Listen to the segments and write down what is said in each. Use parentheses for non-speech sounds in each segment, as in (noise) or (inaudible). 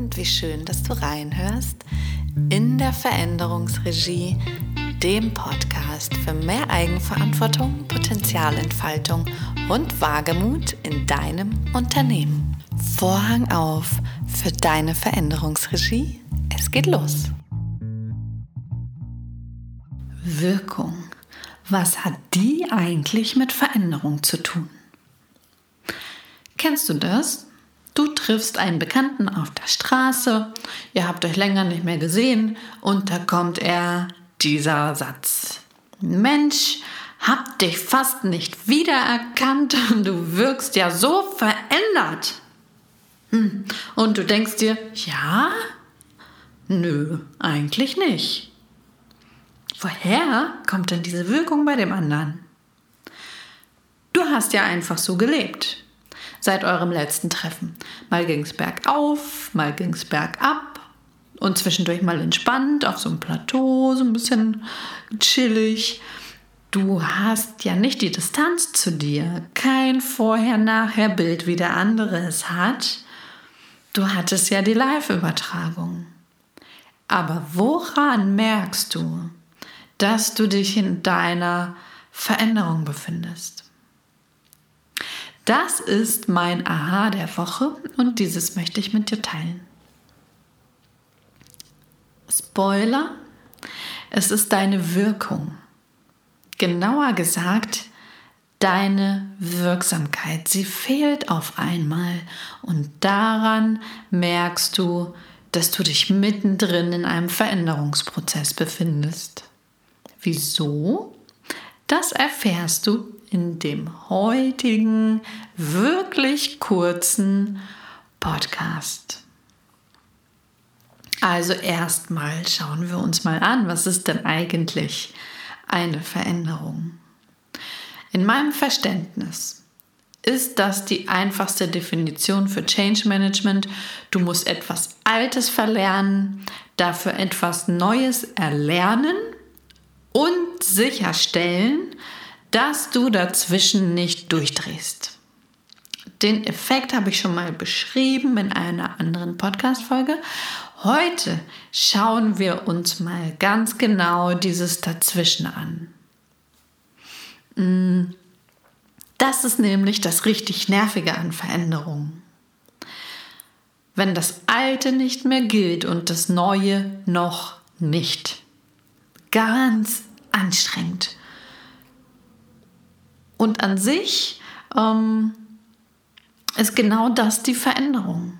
und wie schön, dass du reinhörst in der Veränderungsregie, dem Podcast für mehr Eigenverantwortung, Potenzialentfaltung und Wagemut in deinem Unternehmen. Vorhang auf für deine Veränderungsregie. Es geht los. Wirkung. Was hat die eigentlich mit Veränderung zu tun? Kennst du das? Du triffst einen Bekannten auf der Straße, ihr habt euch länger nicht mehr gesehen und da kommt er dieser Satz. Mensch, hab dich fast nicht wiedererkannt, (laughs) du wirkst ja so verändert. Hm. Und du denkst dir, ja? Nö, eigentlich nicht. Woher kommt denn diese Wirkung bei dem anderen? Du hast ja einfach so gelebt seit eurem letzten Treffen. Mal ging es bergauf, mal ging es bergab und zwischendurch mal entspannt auf so einem Plateau, so ein bisschen chillig. Du hast ja nicht die Distanz zu dir, kein Vorher-Nachher-Bild, wie der andere es hat. Du hattest ja die Live-Übertragung. Aber woran merkst du, dass du dich in deiner Veränderung befindest? Das ist mein Aha der Woche und dieses möchte ich mit dir teilen. Spoiler, es ist deine Wirkung. Genauer gesagt, deine Wirksamkeit. Sie fehlt auf einmal und daran merkst du, dass du dich mittendrin in einem Veränderungsprozess befindest. Wieso? Das erfährst du in dem heutigen, wirklich kurzen Podcast. Also erstmal schauen wir uns mal an, was ist denn eigentlich eine Veränderung? In meinem Verständnis ist das die einfachste Definition für Change Management. Du musst etwas Altes verlernen, dafür etwas Neues erlernen und sicherstellen, dass du dazwischen nicht durchdrehst. Den Effekt habe ich schon mal beschrieben in einer anderen Podcast-Folge. Heute schauen wir uns mal ganz genau dieses Dazwischen an. Mm, das ist nämlich das richtig Nervige an Veränderungen. Wenn das Alte nicht mehr gilt und das Neue noch nicht. Ganz anstrengend. Und an sich ähm, ist genau das die Veränderung.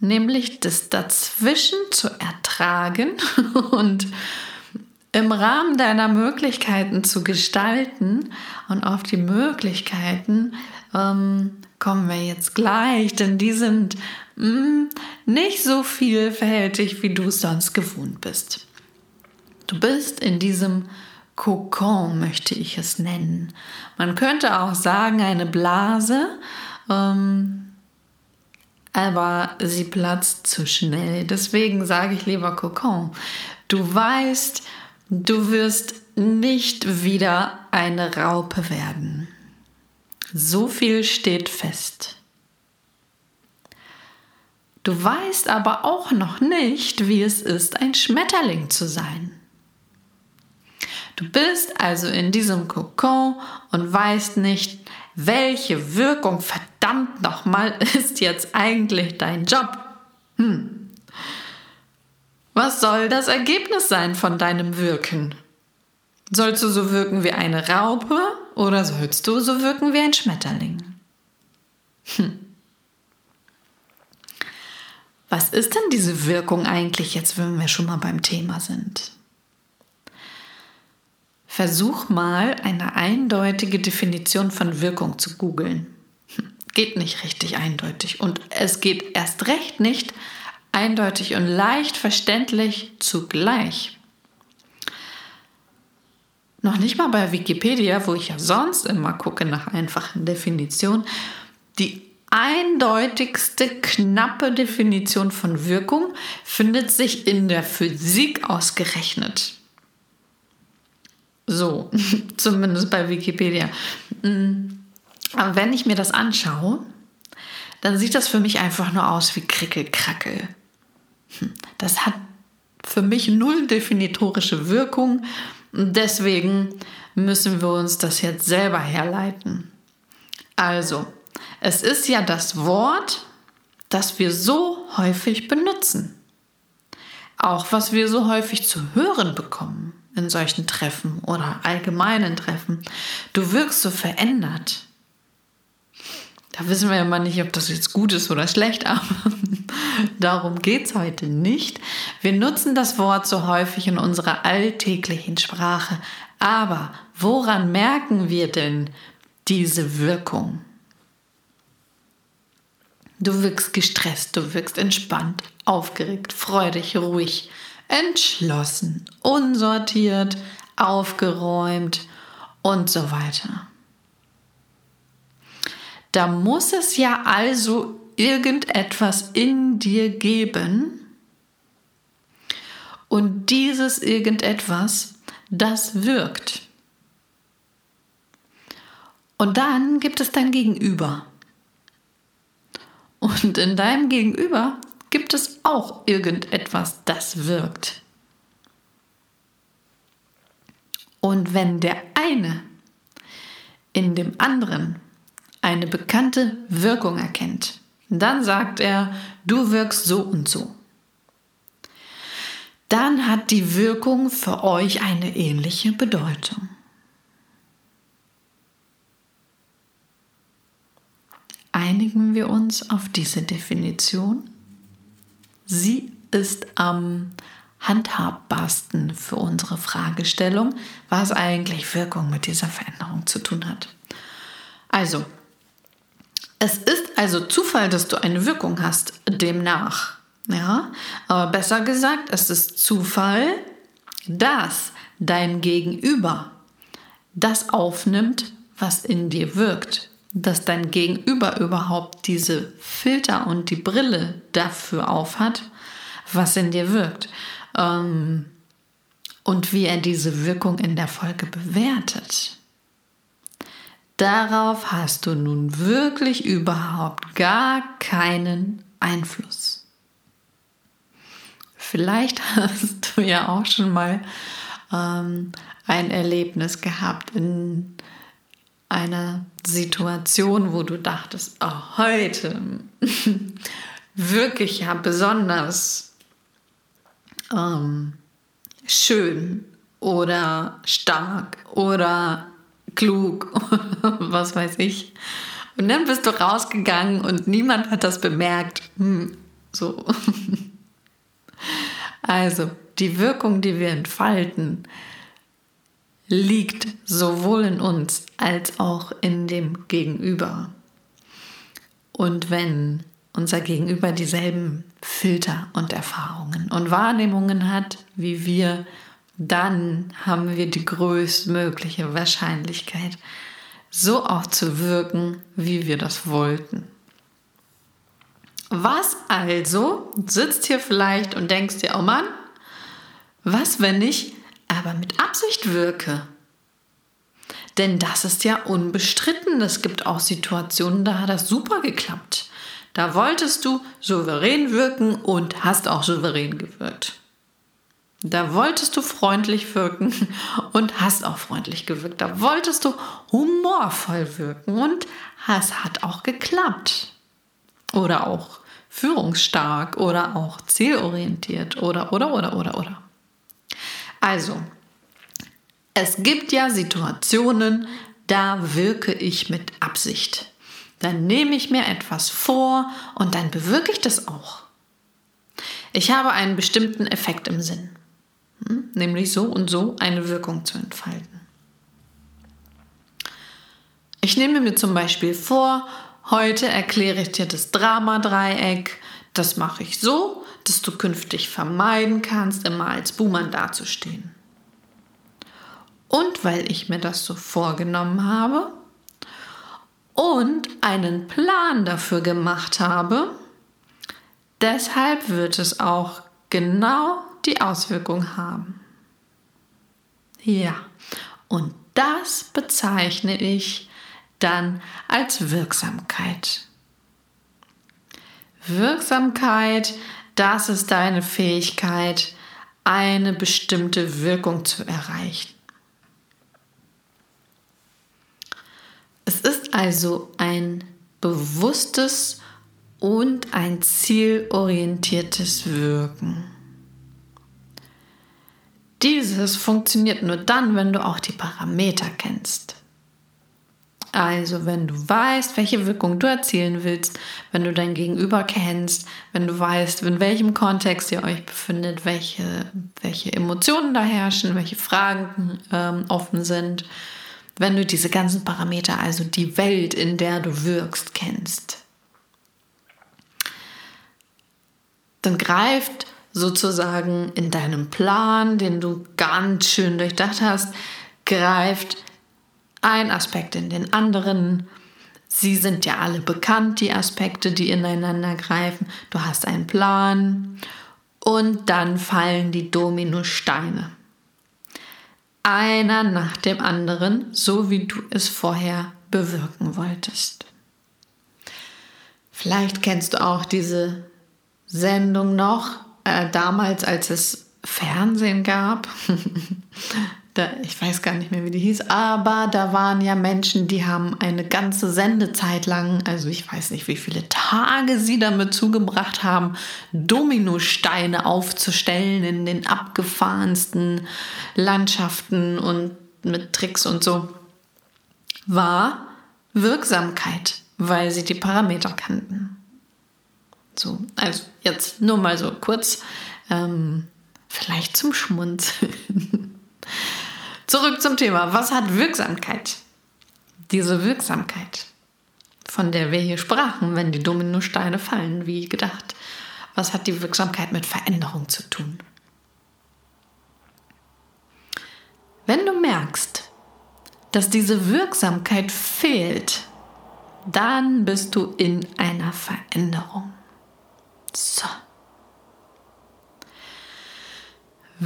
Nämlich das Dazwischen zu ertragen (laughs) und im Rahmen deiner Möglichkeiten zu gestalten. Und auf die Möglichkeiten ähm, kommen wir jetzt gleich, denn die sind mh, mm, nicht so vielfältig, wie du es sonst gewohnt bist. Du bist in diesem Kokon möchte ich es nennen. Man könnte auch sagen eine Blase, ähm, aber sie platzt zu schnell. Deswegen sage ich lieber Kokon. Du weißt, du wirst nicht wieder eine Raupe werden. So viel steht fest. Du weißt aber auch noch nicht, wie es ist, ein Schmetterling zu sein. Du bist also in diesem Kokon und weißt nicht, welche Wirkung verdammt nochmal (laughs) ist jetzt eigentlich dein Job. Hm. Was soll das Ergebnis sein von deinem Wirken? Sollst du so wirken wie eine Raupe oder sollst du so wirken wie ein Schmetterling? Hm. Was ist denn diese Wirkung eigentlich jetzt, wenn wir schon mal beim Thema sind? Versuch mal eine eindeutige Definition von Wirkung zu googeln. Hm, geht nicht richtig eindeutig und es geht erst recht nicht eindeutig und leicht verständlich zugleich. Noch nicht mal bei Wikipedia, wo ich ja sonst immer gucke nach einfachen Definitionen, die eindeutigste knappe Definition von Wirkung findet sich in der Physik ausgerechnet. So, (laughs) zumindest bei Wikipedia. Mm, aber wenn ich mir das anschaue, dann sieht das für mich einfach nur aus wie Krickelkrackel. Hm, das hat für mich null definitorische Wirkung. Deswegen müssen wir uns das jetzt selber herleiten. Also, es ist ja das Wort, das wir so häufig benutzen. Auch was wir so häufig zu hören bekommen in solchen Treffen oder allgemeinen Treffen. Du wirkst so verändert. Da wissen wir ja mal nicht, ob das jetzt gut ist oder schlecht, (laughs) aber darum geht es heute nicht. Wir nutzen das Wort so häufig in unserer alltäglichen Sprache. Aber woran merken wir denn diese Wirkung? Du wirkst gestresst, du wirkst entspannt, aufgeregt, freudig, ruhig, entschlossen, unsortiert, aufgeräumt und so weiter. Da muss es ja also irgendetwas in dir geben und dieses irgendetwas, das wirkt. Und dann gibt es dein Gegenüber. Und in deinem Gegenüber gibt es auch irgendetwas, das wirkt. Und wenn der eine in dem anderen eine bekannte Wirkung erkennt, dann sagt er, du wirkst so und so. Dann hat die Wirkung für euch eine ähnliche Bedeutung. einigen wir uns auf diese Definition. Sie ist am handhabbarsten für unsere Fragestellung, was eigentlich Wirkung mit dieser Veränderung zu tun hat. Also, es ist also Zufall, dass du eine Wirkung hast, demnach. Ja, aber besser gesagt, es ist Zufall, dass dein Gegenüber das aufnimmt, was in dir wirkt dass dein Gegenüber überhaupt diese Filter und die Brille dafür aufhat, was in dir wirkt. Ähm, und wie er diese Wirkung in der Folge bewertet. Darauf hast du nun wirklich überhaupt gar keinen Einfluss. Vielleicht (laughs) hast du ja auch schon mal ähm, ein Erlebnis gehabt in einer Situation, wo du dachtest, oh, heute (laughs) wirklich ja besonders ähm, schön oder stark oder klug oder (laughs) was weiß ich. Und dann bist du rausgegangen und niemand hat das bemerkt. Hm, so. (laughs) Also, die Wirkung, die wir entfalten, liegt sowohl in uns als auch in dem Gegenüber. Und wenn unser Gegenüber dieselben Filter und Erfahrungen und Wahrnehmungen hat wie wir, dann haben wir die größtmögliche Wahrscheinlichkeit, so auch zu wirken, wie wir das wollten. Was also sitzt hier vielleicht und denkst dir, oh Mann, was, wenn ich aber mit Absicht wirke. Denn das ist ja unbestritten. Es gibt auch Situationen, da hat das super geklappt. Da wolltest du souverän wirken und hast auch souverän gewirkt. Da wolltest du freundlich wirken und hast auch freundlich gewirkt. Da wolltest du humorvoll wirken und es hat auch geklappt. Oder auch führungsstark oder auch zielorientiert oder oder oder oder oder. Also, es gibt ja Situationen, da wirke ich mit Absicht. Dann nehme ich mir etwas vor und dann bewirke ich das auch. Ich habe einen bestimmten Effekt im Sinn, hm? nämlich so und so eine Wirkung zu entfalten. Ich nehme mir zum Beispiel vor, heute erkläre ich dir das Drama-Dreieck. Das mache ich so, dass du künftig vermeiden kannst, immer als Buhmann dazustehen. Und weil ich mir das so vorgenommen habe und einen Plan dafür gemacht habe, deshalb wird es auch genau die Auswirkung haben. Ja, und das bezeichne ich dann als Wirksamkeit. Wirksamkeit, das ist deine Fähigkeit, eine bestimmte Wirkung zu erreichen. Es ist also ein bewusstes und ein zielorientiertes Wirken. Dieses funktioniert nur dann, wenn du auch die Parameter kennst. Also wenn du weißt, welche Wirkung du erzielen willst, wenn du dein Gegenüber kennst, wenn du weißt, in welchem Kontext ihr euch befindet, welche, welche Emotionen da herrschen, welche Fragen ähm, offen sind, wenn du diese ganzen Parameter, also die Welt, in der du wirkst, kennst, dann greift sozusagen in deinem Plan, den du ganz schön durchdacht hast, greift ein Aspekt in den anderen. Sie sind ja alle bekannt, die Aspekte, die ineinander greifen. Du hast einen Plan und dann fallen die Dominosteine. Einer nach dem anderen, so wie du es vorher bewirken wolltest. Vielleicht kennst du auch diese Sendung noch, äh, damals, als es Fernsehen gab. (laughs) da, ich weiß gar nicht mehr, wie die hieß, aber da waren ja Menschen, die haben eine ganze Sendezeit lang, also ich weiß nicht, wie viele Tage sie damit zugebracht haben, Dominosteine aufzustellen in den abgefahrensten Landschaften und mit Tricks und so, war Wirksamkeit, weil sie die Parameter kannten. So, also jetzt nur mal so kurz, ähm, vielleicht zum Schmunzeln. Zurück zum Thema. Was hat Wirksamkeit? Diese Wirksamkeit, von der wir hier sprachen, wenn die Dominosteine fallen, wie gedacht. Was hat die Wirksamkeit mit Veränderung zu tun? Wenn du merkst, dass diese Wirksamkeit fehlt, dann bist du in einer Veränderung. So.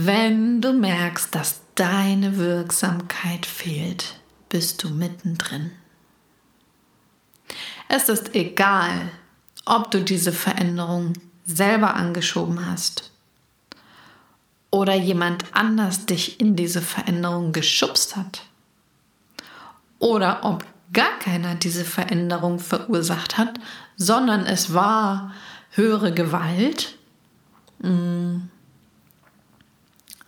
Wenn du merkst, dass deine Wirksamkeit fehlt, bist du mittendrin. Es ist egal, ob du diese Veränderung selber angeschoben hast oder jemand anders dich in diese Veränderung geschubst hat oder ob gar keiner diese Veränderung verursacht hat, sondern es war höhere Gewalt. Mm,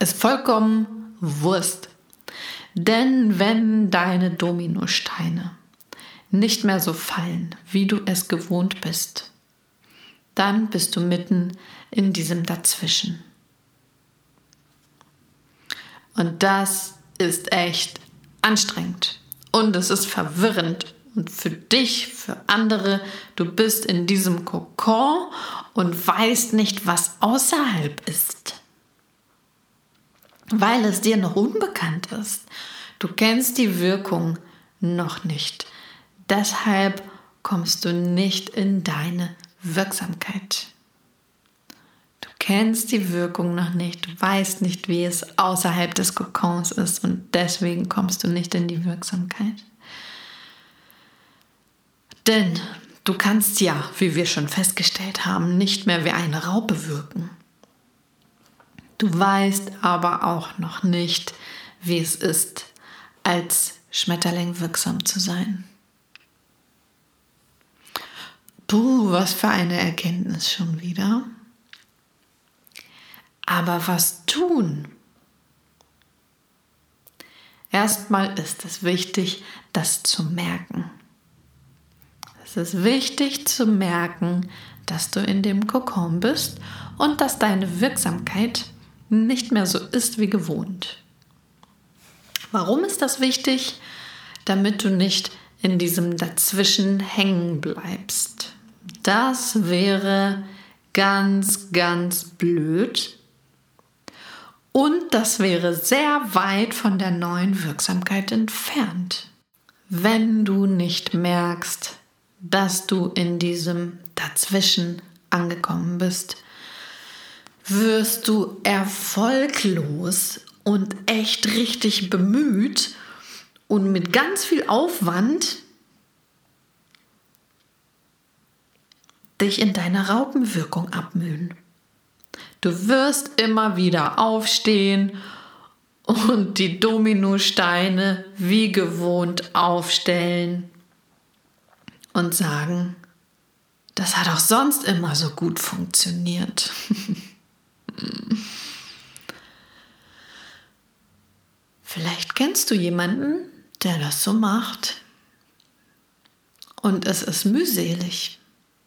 ist vollkommen Wurst. Denn wenn deine Dominosteine nicht mehr so fallen, wie du es gewohnt bist, dann bist du mitten in diesem Dazwischen. Und das ist echt anstrengend und es ist verwirrend und für dich, für andere, du bist in diesem Kokon und weißt nicht, was außerhalb ist weil es dir noch unbekannt ist. Du kennst die Wirkung noch nicht. Deshalb kommst du nicht in deine Wirksamkeit. Du kennst die Wirkung noch nicht, du weißt nicht, wie es außerhalb des Kokons ist und deswegen kommst du nicht in die Wirksamkeit. Denn du kannst ja, wie wir schon festgestellt haben, nicht mehr wie eine Raupe wirken. Du weißt aber auch noch nicht, wie es ist, als Schmetterling wirksam zu sein. Puh, was für eine Erkenntnis schon wieder. Aber was tun? Erstmal ist es wichtig, das zu merken. Es ist wichtig zu merken, dass du in dem Kokon bist und dass deine Wirksamkeit nicht mehr so ist wie gewohnt. Warum ist das wichtig? Damit du nicht in diesem Dazwischen hängen bleibst. Das wäre ganz, ganz blöd. Und das wäre sehr weit von der neuen Wirksamkeit entfernt. Wenn du nicht merkst, dass du in diesem Dazwischen angekommen bist, wirst du erfolglos und echt richtig bemüht und mit ganz viel Aufwand dich in deiner Raupenwirkung abmühen. Du wirst immer wieder aufstehen und die Dominosteine wie gewohnt aufstellen und sagen, das hat auch sonst immer so gut funktioniert. (laughs) Vielleicht kennst du jemanden, der das so macht. Und es ist mühselig,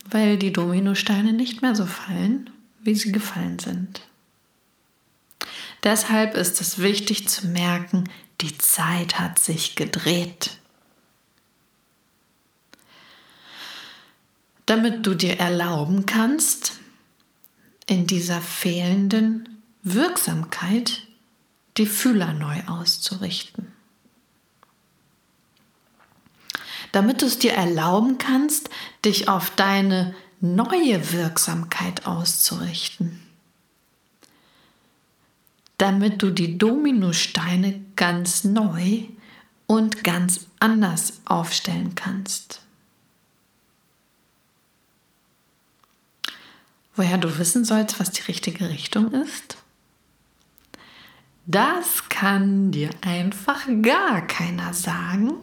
weil die Dominosteine nicht mehr so fallen, wie sie gefallen sind. Deshalb ist es wichtig zu merken, die Zeit hat sich gedreht. Damit du dir erlauben kannst, in dieser fehlenden Wirksamkeit die Fühler neu auszurichten. Damit du es dir erlauben kannst, dich auf deine neue Wirksamkeit auszurichten. Damit du die Dominosteine ganz neu und ganz anders aufstellen kannst. Woher du wissen sollst, was die richtige Richtung ist? Das kann dir einfach gar keiner sagen.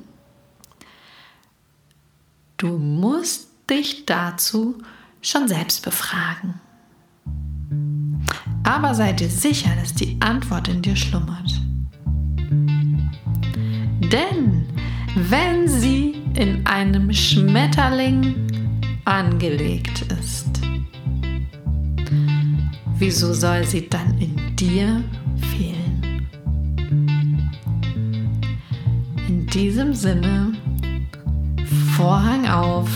Du musst dich dazu schon selbst befragen. Aber sei dir sicher, dass die Antwort in dir schlummert. Denn wenn sie in einem Schmetterling angelegt ist, wieso soll sie dann in dir fehlen? diesem Sinne, Vorhang auf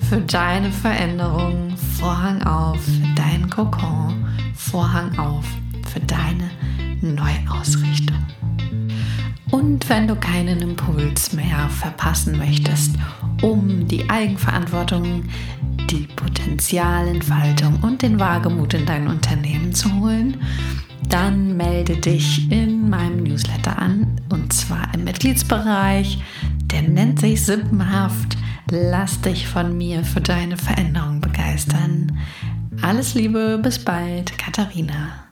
für deine Veränderung, Vorhang auf für deinen Kokon, Vorhang auf für deine Neuausrichtung. Und wenn du keinen Impuls mehr verpassen möchtest, um die Eigenverantwortung, die Potenzialentfaltung und den Wagemut in dein Unternehmen zu holen, dann melde dich in meinem Newsletter an und zwar im Mitgliedsbereich. Der nennt sich Sippenhaft. Lass dich von mir für deine Veränderung begeistern. Alles Liebe, bis bald, Katharina.